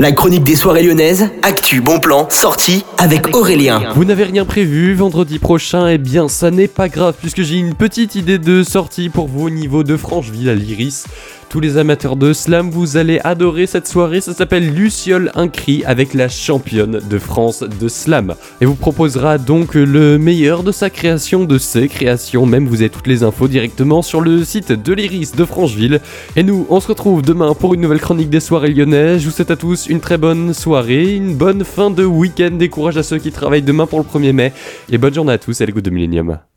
La chronique des soirées lyonnaises, actu, bon plan, sortie avec Aurélien. Vous n'avez rien prévu vendredi prochain Eh bien, ça n'est pas grave puisque j'ai une petite idée de sortie pour vous au niveau de Francheville à l'Iris. Tous les amateurs de slam, vous allez adorer cette soirée. Ça s'appelle Luciole Incri avec la championne de France de slam. Et vous proposera donc le meilleur de sa création, de ses créations. Même vous avez toutes les infos directement sur le site de l'Iris de Francheville. Et nous, on se retrouve demain pour une nouvelle chronique des soirées lyonnaises. Je vous souhaite à tous une très bonne soirée, une bonne fin de week-end. Des courage à ceux qui travaillent demain pour le 1er mai. Et bonne journée à tous les goûts de Millennium.